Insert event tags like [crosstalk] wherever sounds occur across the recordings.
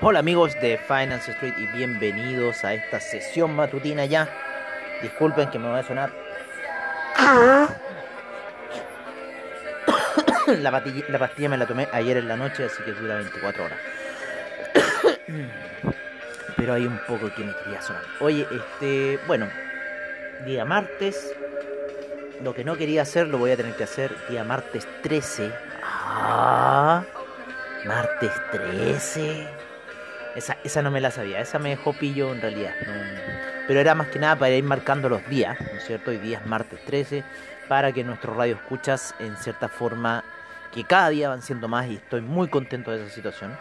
Hola amigos de Finance Street y bienvenidos a esta sesión matutina ya. Disculpen que me va a sonar. [coughs] La pastilla, la pastilla me la tomé ayer en la noche, así que dura 24 horas. [coughs] Pero hay un poco que me quería sonar. Oye, este, bueno, día martes. Lo que no quería hacer lo voy a tener que hacer día martes 13. Ah, martes 13. Esa, esa no me la sabía, esa me dejó pillo en realidad. Pero era más que nada para ir marcando los días, ¿no es cierto? Hoy día es martes 13, para que nuestros radio escuchas en cierta forma, que cada día van siendo más y estoy muy contento de esa situación.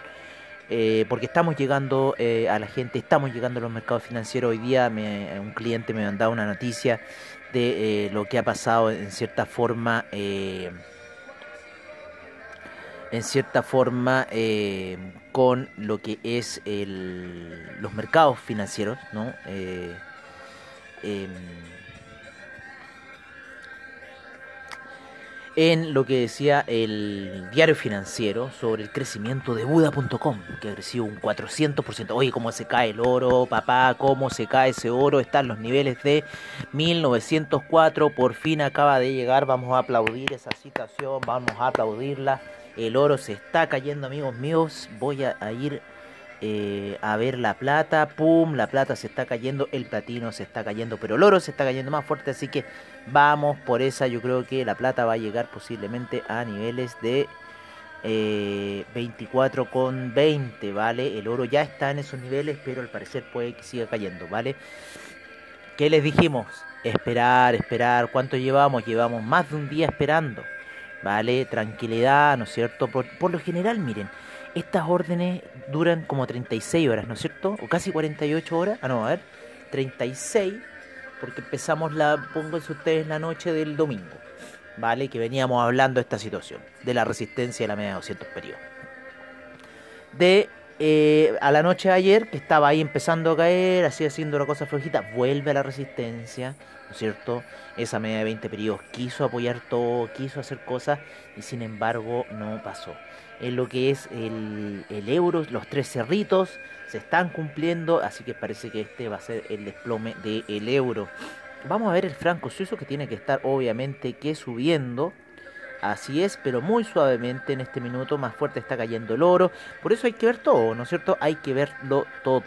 Eh, porque estamos llegando eh, a la gente, estamos llegando a los mercados financieros. Hoy día me, un cliente me mandado una noticia de eh, lo que ha pasado en cierta forma. En cierta forma eh, con lo que es el, los mercados financieros, ¿no? Eh, eh, en lo que decía el diario financiero sobre el crecimiento de Buda.com, que ha crecido un 400%. Oye, cómo se cae el oro, papá, cómo se cae ese oro, están los niveles de 1904, por fin acaba de llegar, vamos a aplaudir esa situación, vamos a aplaudirla. El oro se está cayendo, amigos míos. Voy a, ir eh, a ver la plata. Pum, la plata se está cayendo. El platino se está cayendo. Pero el oro se está cayendo más fuerte. Así que vamos por esa. Yo creo que la plata va a llegar posiblemente a niveles de eh, 24,20. ¿Vale? El oro ya está en esos niveles. Pero al parecer puede que siga cayendo. ¿Vale? ¿Qué les dijimos? Esperar, esperar. ¿Cuánto llevamos? Llevamos más de un día esperando. ¿Vale? Tranquilidad, ¿no es cierto? Por, por, lo general, miren, estas órdenes duran como 36 horas, ¿no es cierto? O casi 48 horas. Ah, no, a ver, 36, porque empezamos la, pónganse ustedes, la noche del domingo, ¿vale? Que veníamos hablando de esta situación, de la resistencia de la media de 200 periodos. De eh, a la noche de ayer, que estaba ahí empezando a caer, así haciendo la cosa flojita, vuelve a la resistencia, ¿no es cierto? Esa media de 20 periodos quiso apoyar todo, quiso hacer cosas y sin embargo no pasó. En lo que es el, el euro, los tres cerritos se están cumpliendo, así que parece que este va a ser el desplome del euro. Vamos a ver el franco suizo que tiene que estar obviamente que subiendo. Así es, pero muy suavemente en este minuto, más fuerte está cayendo el oro. Por eso hay que ver todo, ¿no es cierto? Hay que verlo todo.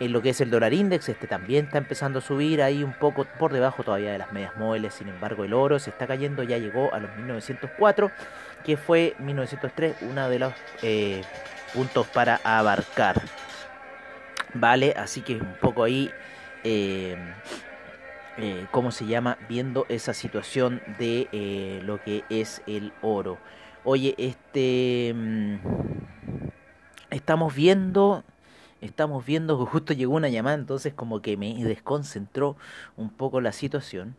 En lo que es el dólar index, este también está empezando a subir ahí un poco por debajo todavía de las medias móviles. Sin embargo, el oro se está cayendo, ya llegó a los 1904, que fue 1903, uno de los eh, puntos para abarcar. Vale, así que un poco ahí. Eh, eh, ¿cómo se llama? Viendo esa situación de lo que es el oro. Oye, este... Mmm, estamos viendo... Estamos viendo que justo llegó una llamada, entonces como que me desconcentró un poco la situación.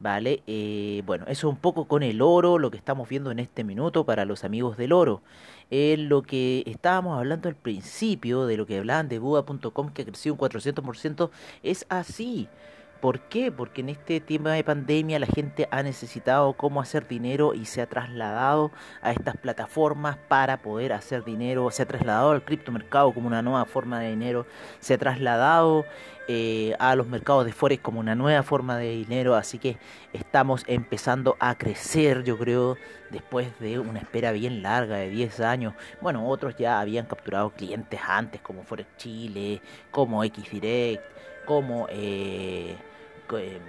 Vale, eh, bueno, eso un poco con el oro, lo que estamos viendo en este minuto para los amigos del oro. Eh, lo que estábamos hablando al principio, de lo que hablaban de Buda.com, que ha crecido un 400%, es así. ¿Por qué? Porque en este tema de pandemia la gente ha necesitado cómo hacer dinero y se ha trasladado a estas plataformas para poder hacer dinero, se ha trasladado al criptomercado como una nueva forma de dinero, se ha trasladado eh, a los mercados de Forex como una nueva forma de dinero, así que estamos empezando a crecer, yo creo, después de una espera bien larga de 10 años. Bueno, otros ya habían capturado clientes antes, como Forex Chile, como XDirect, como... Eh, eh,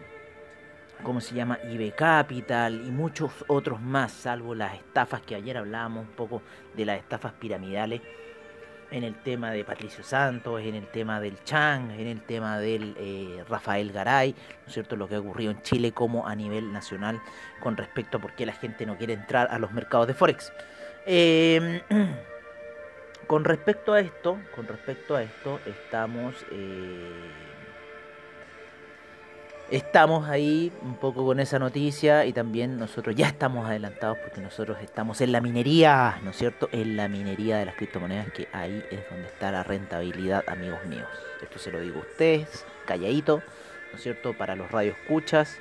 ¿cómo se llama? IB Capital y muchos otros más, salvo las estafas que ayer hablábamos un poco de las estafas piramidales en el tema de Patricio Santos, en el tema del Chang, en el tema del eh, Rafael Garay, ¿no es cierto? Lo que ha ocurrido en Chile como a nivel nacional con respecto a por qué la gente no quiere entrar a los mercados de Forex. Eh, [clears throat] con respecto a esto, con respecto a esto, estamos estamos ahí un poco con esa noticia y también nosotros ya estamos adelantados porque nosotros estamos en la minería, ¿no es cierto? En la minería de las criptomonedas, que ahí es donde está la rentabilidad, amigos míos. Esto se lo digo a ustedes, calladito, ¿no es cierto? Para los radioescuchas,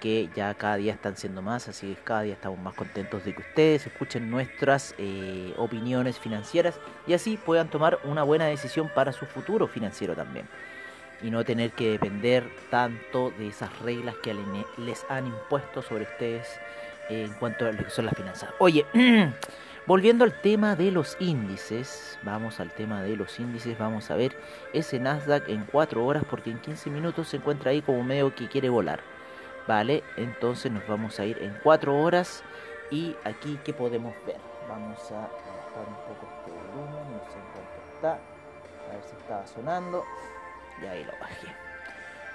que ya cada día están siendo más, así que cada día estamos más contentos de que ustedes escuchen nuestras eh, opiniones financieras y así puedan tomar una buena decisión para su futuro financiero también y no tener que depender tanto de esas reglas que les han impuesto sobre ustedes en cuanto a lo que son las finanzas. Oye, [clears throat] volviendo al tema de los índices, vamos al tema de los índices, vamos a ver ese Nasdaq en 4 horas porque en 15 minutos se encuentra ahí como medio que quiere volar. Vale, entonces nos vamos a ir en 4 horas y aquí que podemos ver. Vamos a bajar un poco este volumen, no sé en cuánto está, a ver si estaba sonando. Y ahí lo bajé.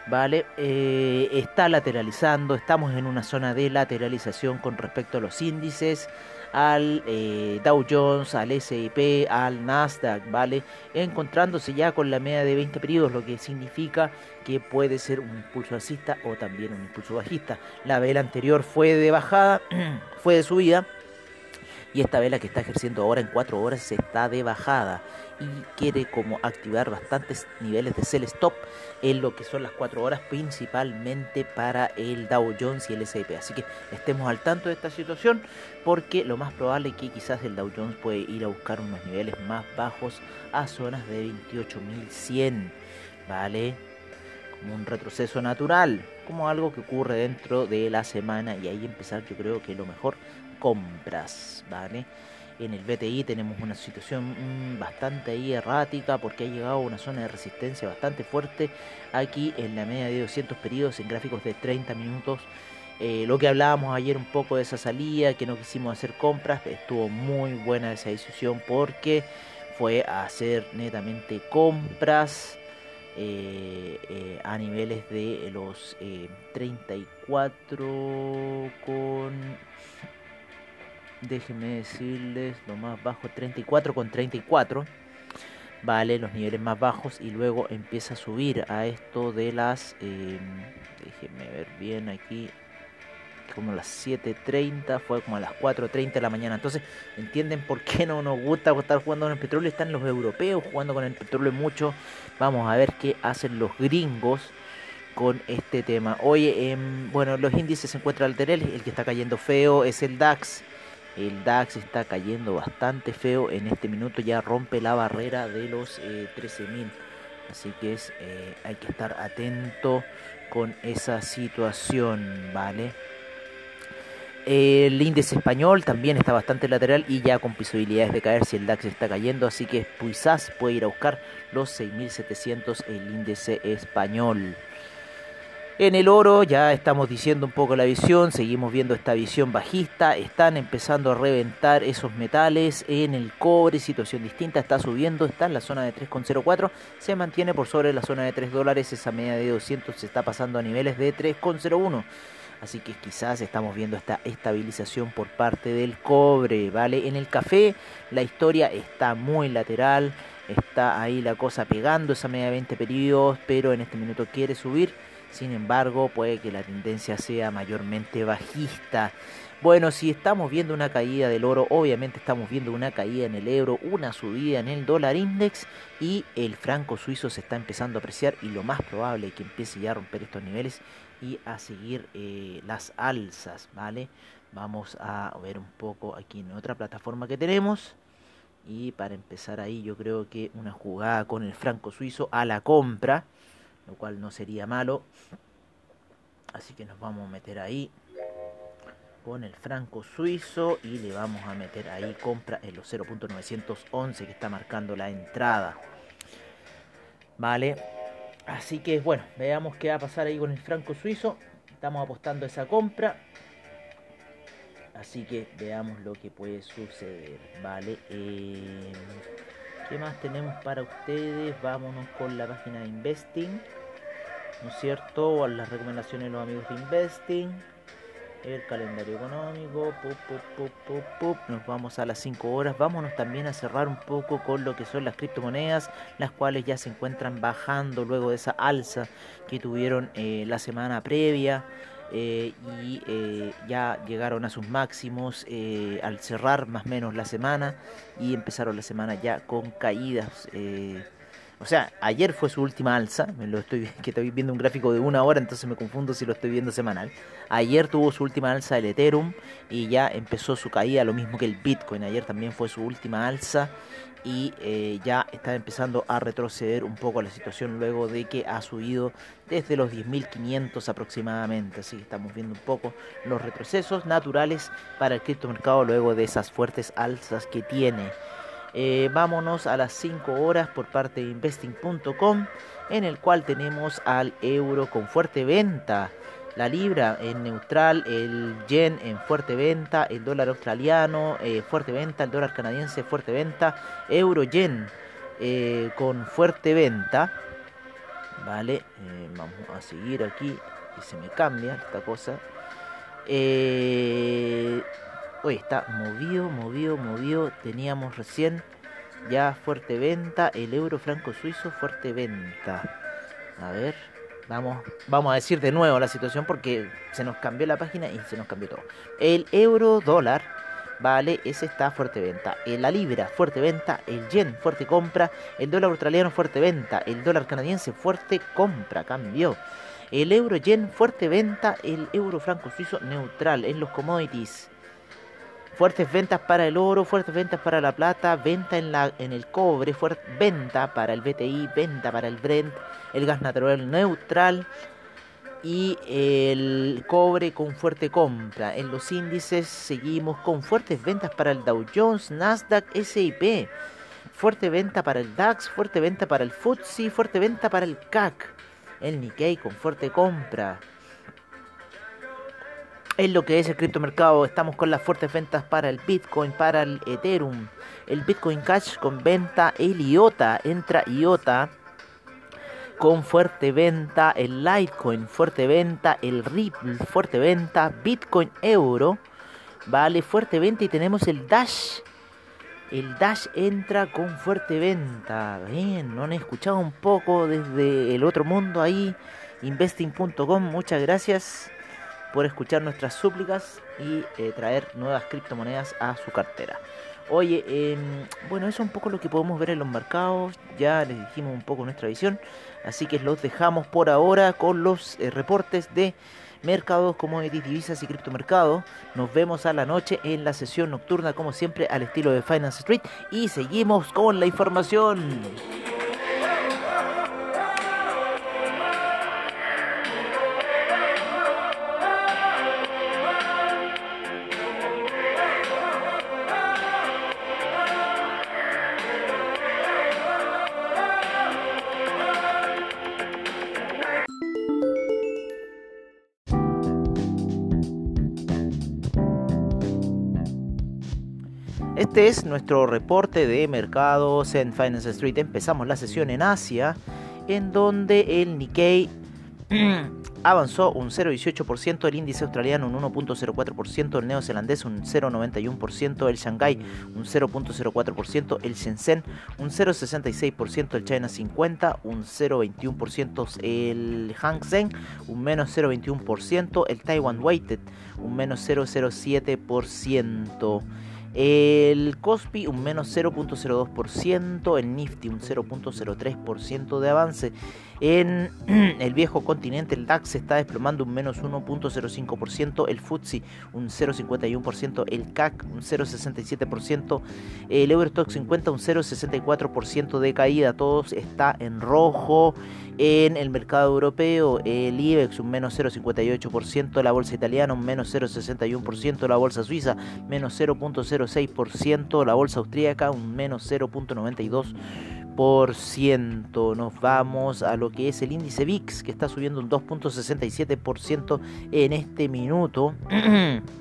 Vale, eh, está lateralizando, estamos en una zona de lateralización con respecto a los índices, al eh, Dow Jones, al SIP, al Nasdaq, ¿vale? Encontrándose ya con la media de 20 periodos, lo que significa que puede ser un impulso alcista o también un impulso bajista. La vela anterior fue de bajada, [clears throat] fue de subida y esta vela que está ejerciendo ahora en 4 horas está de bajada y quiere como activar bastantes niveles de sell stop en lo que son las 4 horas principalmente para el Dow Jones y el S&P así que estemos al tanto de esta situación porque lo más probable es que quizás el Dow Jones puede ir a buscar unos niveles más bajos a zonas de 28.100 vale como un retroceso natural como algo que ocurre dentro de la semana y ahí empezar yo creo que lo mejor compras, ¿vale? En el BTI tenemos una situación mm, bastante errática porque ha llegado a una zona de resistencia bastante fuerte aquí en la media de 200 periodos en gráficos de 30 minutos. Eh, lo que hablábamos ayer un poco de esa salida, que no quisimos hacer compras, estuvo muy buena esa decisión porque fue hacer netamente compras. Eh, eh, a niveles de los 34 con déjenme decirles lo más bajo 34 con 34 vale los niveles más bajos y luego empieza a subir a esto de las eh, déjenme ver bien aquí como las 7.30 fue como a las 4.30 de la mañana. Entonces entienden por qué no nos gusta estar jugando con el petróleo están los europeos jugando con el petróleo mucho. Vamos a ver qué hacen los gringos con este tema. Oye, em, bueno, los índices se encuentran laterales, el que está cayendo feo es el DAX, el DAX está cayendo bastante feo. En este minuto ya rompe la barrera de los 13.000. Eh, Así que es, eh, hay que estar atento con esa situación, ¿vale? El índice español también está bastante lateral y ya con posibilidades de caer si el DAX está cayendo. Así que quizás puede ir a buscar los 6.700 el índice español. En el oro ya estamos diciendo un poco la visión, seguimos viendo esta visión bajista, están empezando a reventar esos metales, en el cobre situación distinta, está subiendo, está en la zona de 3,04, se mantiene por sobre la zona de 3 dólares, esa media de 200 se está pasando a niveles de 3,01. Así que quizás estamos viendo esta estabilización por parte del cobre, ¿vale? En el café la historia está muy lateral, está ahí la cosa pegando esa media de 20 periodos, pero en este minuto quiere subir sin embargo, puede que la tendencia sea mayormente bajista. Bueno, si estamos viendo una caída del oro, obviamente estamos viendo una caída en el euro, una subida en el dólar index y el franco suizo se está empezando a apreciar y lo más probable es que empiece ya a romper estos niveles y a seguir eh, las alzas, ¿vale? Vamos a ver un poco aquí en otra plataforma que tenemos. Y para empezar ahí yo creo que una jugada con el franco suizo a la compra, lo cual no sería malo. Así que nos vamos a meter ahí con el franco suizo y le vamos a meter ahí compra en los 0.911 que está marcando la entrada. Vale, así que bueno, veamos qué va a pasar ahí con el franco suizo. Estamos apostando esa compra. Así que veamos lo que puede suceder. Vale, eh, ¿qué más tenemos para ustedes? Vámonos con la página de Investing. ¿No es cierto? Las recomendaciones de los amigos de Investing el calendario económico, nos vamos a las 5 horas, vámonos también a cerrar un poco con lo que son las criptomonedas, las cuales ya se encuentran bajando luego de esa alza que tuvieron eh, la semana previa. Eh, y eh, ya llegaron a sus máximos al cerrar más o menos la semana y empezaron la semana ya con caídas o sea, ayer fue su última alza, me lo estoy [laughs] que estoy viendo un gráfico de una hora, entonces me confundo si lo estoy viendo semanal. Ayer tuvo su última alza el Ethereum y ya empezó su caída, lo mismo que el Bitcoin. Ayer también fue su última alza y eh, ya está empezando a retroceder un poco la situación luego de que ha subido desde los 10.500 aproximadamente. Así que estamos viendo un poco los retrocesos naturales para el criptomercado luego de esas fuertes alzas que tiene. Eh, vámonos a las 5 horas por parte de investing.com, en el cual tenemos al euro con fuerte venta, la libra en neutral, el yen en fuerte venta, el dólar australiano eh, fuerte venta, el dólar canadiense fuerte venta, euro yen eh, con fuerte venta. Vale, vamos a seguir aquí y se me cambia esta cosa. Eh, Hoy está movido, movido, movido. Teníamos recién ya fuerte venta. El euro franco suizo, fuerte venta. A ver, vamos, vamos a decir de nuevo la situación porque se nos cambió la página y se nos cambió todo. El euro dólar, vale, ese está fuerte venta. La libra, fuerte venta. El yen, fuerte compra. El dólar australiano, fuerte venta. El dólar canadiense, fuerte compra. Cambió. El euro yen, fuerte venta. El euro franco suizo, neutral. En los commodities Fuertes ventas para el oro, fuertes ventas para la plata, venta en, la, en el cobre, fuerte, venta para el BTI, venta para el Brent, el gas natural neutral y el cobre con fuerte compra. En los índices seguimos con fuertes ventas para el Dow Jones, Nasdaq, SIP. Fuerte venta para el DAX, fuerte venta para el FTSE, fuerte venta para el CAC. El Nikkei con fuerte compra en lo que es el criptomercado. Estamos con las fuertes ventas para el Bitcoin, para el Ethereum, el Bitcoin Cash con venta, el IOTA, entra IOTA con fuerte venta, el Litecoin, fuerte venta, el Ripple, fuerte venta, Bitcoin Euro, vale, fuerte venta y tenemos el Dash. El Dash entra con fuerte venta. Bien, no han escuchado un poco desde el otro mundo ahí. Investing.com, muchas gracias por escuchar nuestras súplicas y eh, traer nuevas criptomonedas a su cartera. Oye, em, bueno, eso es un poco lo que podemos ver en los mercados. Ya les dijimos un poco nuestra visión. Así que los dejamos por ahora con los eh, reportes de mercados, commodities, divisas y criptomercados. Nos vemos a la noche en la sesión nocturna, como siempre, al estilo de Finance Street. Y seguimos con la información. Este es nuestro reporte de mercados en Finance Street. Empezamos la sesión en Asia, en donde el Nikkei [clears throat] avanzó un 0,18%, el índice australiano un 1,04%, el neozelandés un 0,91%, el Shanghai un 0,04%, el Shenzhen un 0,66%, el China 50 un 0,21%, el Hang Seng un menos 0,21%, el Taiwan Weighted un menos 0,07%. El Cospi un menos 0.02%, el Nifty un 0.03% de avance. En [clears throat] el viejo continente el DAX está desplomando un menos 1.05%, el FTSE un 0.51%, el CAC un 0.67%, el Eurostock 50 un 0.64% de caída, todos está en rojo. En el mercado europeo el IBEX un menos 0.58%, la bolsa italiana un menos 0.61%, la bolsa suiza menos 0.06%, la bolsa austríaca un menos 0.92%. Nos vamos a lo que es el índice VIX, que está subiendo un 2.67% en este minuto. [clears throat]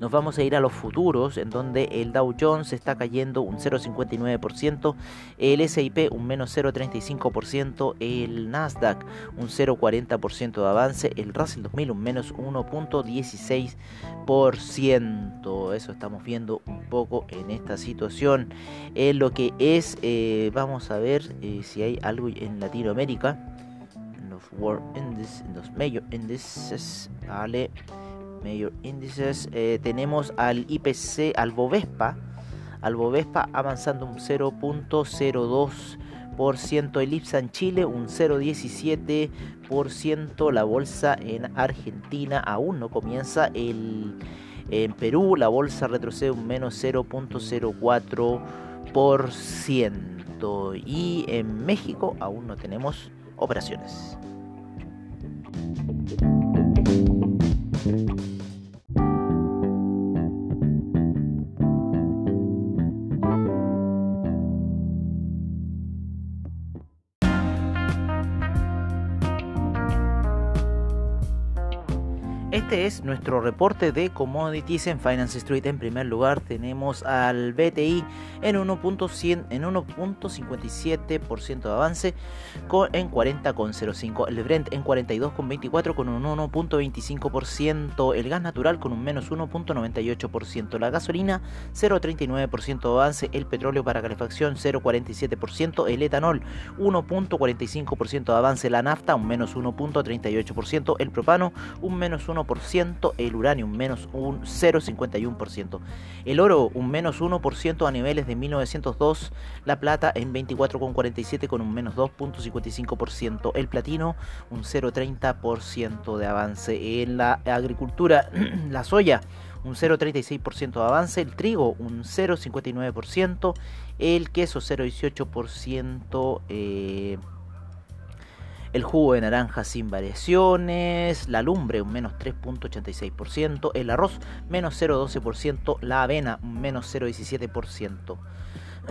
Nos vamos a ir a los futuros, en donde el Dow Jones está cayendo un 0,59%, el SIP un menos 0,35%, el Nasdaq un 0,40% de avance, el Russell 2000 un menos 1,16%. Eso estamos viendo un poco en esta situación. En lo que es, eh, vamos a ver eh, si hay algo en Latinoamérica. Los World Indices, los Major Indices, vale. Mayor Índices, eh, tenemos al IPC, al Bovespa, al Bovespa avanzando un 0.02%, el IPSA en Chile un 0.17%, la bolsa en Argentina aún no comienza, el, en Perú la bolsa retrocede un menos 0.04% y en México aún no tenemos operaciones. Este es nuestro reporte de commodities en Finance Street. En primer lugar tenemos al BTI en 1.57% de avance con, en 40,05. El Brent en 42,24 con un 1.25%. El gas natural con un menos 1.98%. La gasolina 0.39% de avance. El petróleo para calefacción 0.47%. El etanol 1.45% de avance. La nafta un menos 1.38%. El propano un menos 1% el uranio un menos un 0,51%, el oro un menos 1% a niveles de 1902, la plata en 24,47 con un menos 2,55%, el platino un 0,30% de avance. En la agricultura, [clears throat] la soya un 0,36% de avance, el trigo un 0,59%, el queso 0,18%, eh, el jugo de naranja sin variaciones, la lumbre un menos 3.86%, el arroz menos 0.12%, la avena un menos 0.17%.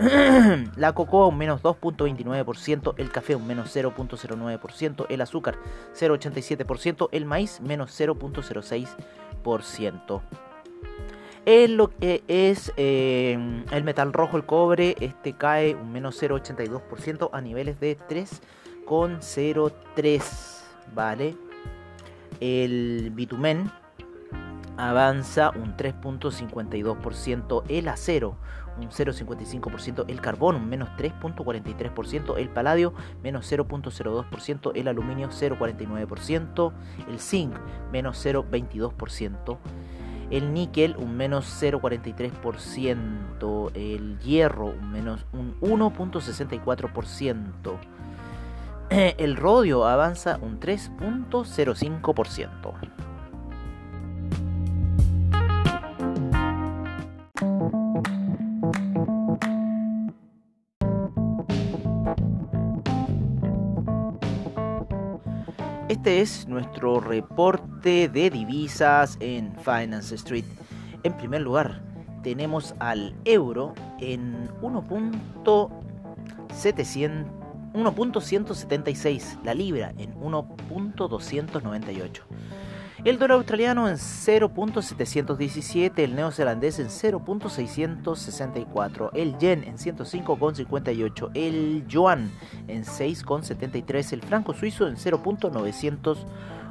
[clears throat] la cocoa un menos 2.29%, el café un menos 0.09%, el azúcar 0.87%, el maíz menos 0.06%. En lo que es eh, el metal rojo, el cobre, este cae un menos 0.82% a niveles de 3 con 0,3, ¿vale? El bitumen avanza un 3.52%, el acero un 0.55%, el carbón un menos 3.43%, el paladio menos 0.02%, el aluminio 0.49%, el zinc menos 0.22%, el níquel un menos 0.43%, el hierro un menos un 1.64%, [clears throat] el rodio avanza un 3.05%. Este es nuestro reporte de divisas en Finance Street. En primer lugar, tenemos al euro en 1.700 1.176, la libra en 1.298. El dólar australiano en 0.717, el neozelandés en 0.664, el yen en 105.58, el yuan en 6.73, el franco suizo en 0.900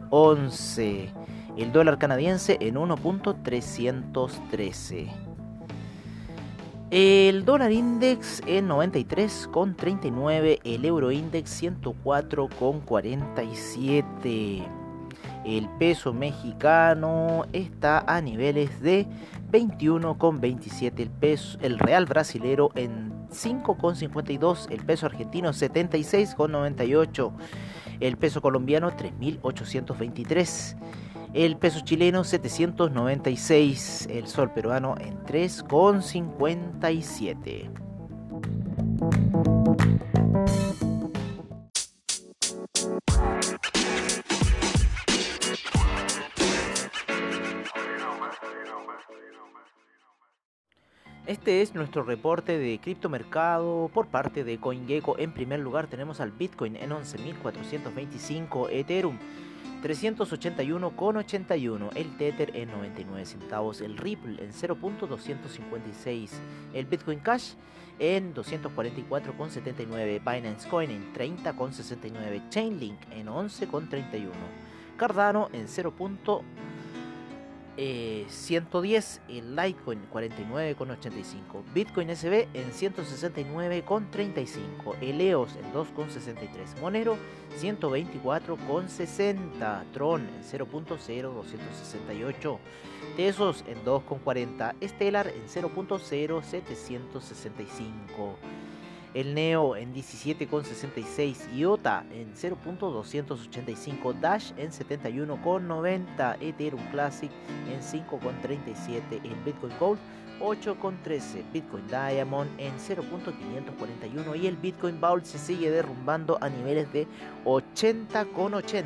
11. El dólar canadiense en 1.313. El dólar index en 93,39. El euro index 104,47. El peso mexicano está a niveles de 21,27 el el real brasilero en 5,52, el peso argentino 76,98, el peso colombiano 3.823, el peso chileno 796, el sol peruano en 3,57. Este es nuestro reporte de criptomercado por parte de CoinGecko. En primer lugar tenemos al Bitcoin en 11.425, Ethereum 381,81, el Tether en 99 centavos, el Ripple en 0.256, el Bitcoin Cash en 244,79, Binance Coin en 30,69, Chainlink en 11,31, Cardano en 0. 110 el Litecoin 49,85, Bitcoin SB en 169,35, el EOS en 2,63, Monero 124,60, Tron en 0.0268, Tesos en 2,40, Stellar en 0.0765 el Neo en 17,66, IOTA en 0.285, Dash en 71,90, Ethereum Classic en 5,37, el Bitcoin Gold 8,13, Bitcoin Diamond en 0.541 y el Bitcoin Vault se sigue derrumbando a niveles de 80,80.